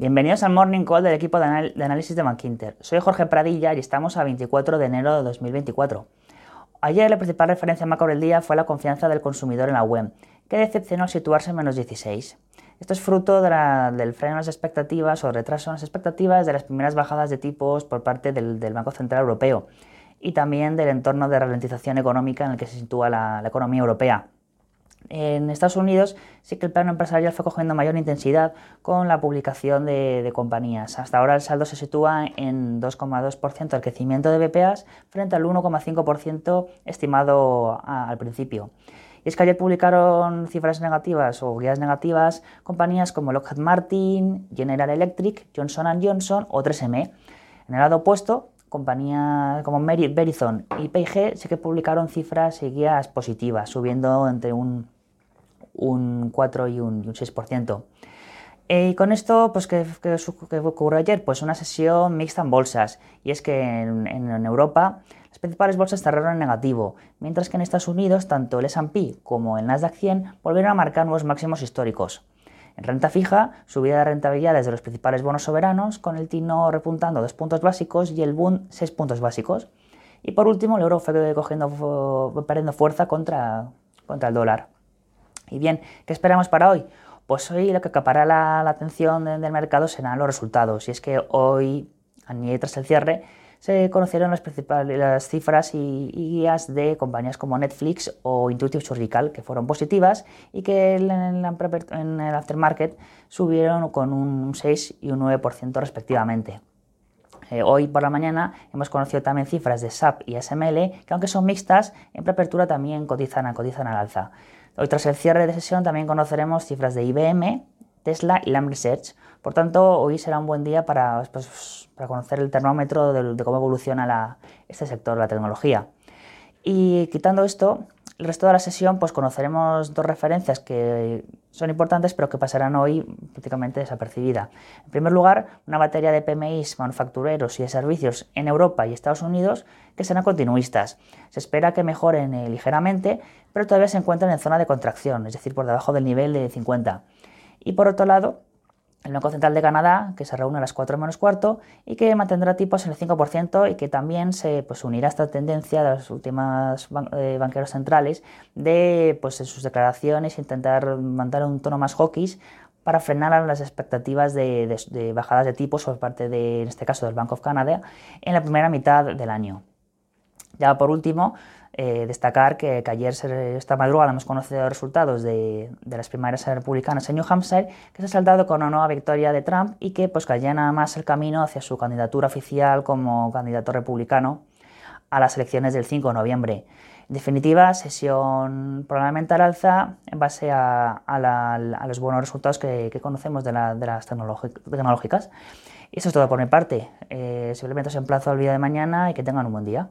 Bienvenidos al Morning Call del equipo de, análisis de Bankinter. Soy Jorge Pradilla y estamos a 24 de enero de 2024. Ayer la principal referencia macro del día fue la confianza del consumidor en la web, que decepcionó al situarse en menos 16. Esto es fruto del freno en las expectativas o retraso en las expectativas de las primeras bajadas de tipos por parte del, Banco Central Europeo y también del entorno de ralentización económica en el que se sitúa la economía europea. En Estados Unidos sí que el plano empresarial fue cogiendo mayor intensidad con la publicación de, compañías. Hasta ahora el saldo se sitúa en 2,2% del crecimiento de BPAs frente al 1,5% estimado al principio. Y es que ayer publicaron cifras negativas o guías negativas compañías como Lockheed Martin, General Electric, Johnson Johnson o 3M. En el lado opuesto, compañías como Verizon y P&G sí que publicaron cifras y guías positivas, subiendo entre un un 4 y un, 6%. Eh, y con esto, pues, ¿qué, ocurrió ayer? Pues una sesión mixta en bolsas. Y es que en, Europa las principales bolsas cerraron en negativo, mientras que en Estados Unidos tanto el S&P como el Nasdaq 100 volvieron a marcar nuevos máximos históricos. En renta fija, subida de rentabilidades de los principales bonos soberanos, con el Tino repuntando 2 puntos básicos y el Bund 6 puntos básicos. Y por último, el euro fue cogiendo, perdiendo fuerza contra, contra el dólar. Y bien, ¿qué esperamos para hoy? Pues hoy lo que acapará la, atención del mercado serán los resultados. Y es que hoy, tras el cierre, se conocieron las principales cifras y, guías de compañías como Netflix o Intuitive Surgical, que fueron positivas y que en, el aftermarket subieron con un 6 y un 9% respectivamente. Eh, hoy por la mañana hemos conocido también cifras de SAP y SML, que aunque son mixtas, en preapertura también cotizan, cotizan al alza. Hoy tras el cierre de sesión también conoceremos cifras de IBM, Tesla y Lam Research. Por tanto, hoy será un buen día para, pues, conocer el termómetro de, cómo evoluciona este sector, la tecnología. Y quitando esto, el resto de la sesión pues conoceremos dos referencias que son importantes pero que pasarán hoy prácticamente desapercibida. En primer lugar, una batería de PMIs manufactureros y de servicios en Europa y Estados Unidos que serán continuistas. Se espera que mejoren eh, ligeramente, pero todavía se encuentran en zona de contracción, es decir, por debajo del nivel de 50. Y por otro lado, el Banco Central de Canadá, que se reúne a las 4 menos cuarto y que mantendrá tipos en el 5% y que también se pues, unirá a esta tendencia de los últimos eh, banqueros centrales de pues, en sus declaraciones intentar mantener un tono más hawkish para frenar las expectativas de, bajadas de tipos por parte de, en este caso, del Bank of Canada en la primera mitad del año. Ya por último, eh, destacar que, ayer, esta madrugada, hemos conocido resultados de, las primarias republicanas en New Hampshire, que se ha saltado con una nueva victoria de Trump y que pues, allana más el camino hacia su candidatura oficial como candidato republicano a las elecciones del 5 de noviembre. En definitiva, sesión probablemente al alza en base a, los buenos resultados que, conocemos de, las tecnológicas. Eso es todo por mi parte. Eh, simplemente os emplazo al día de mañana y que tengan un buen día.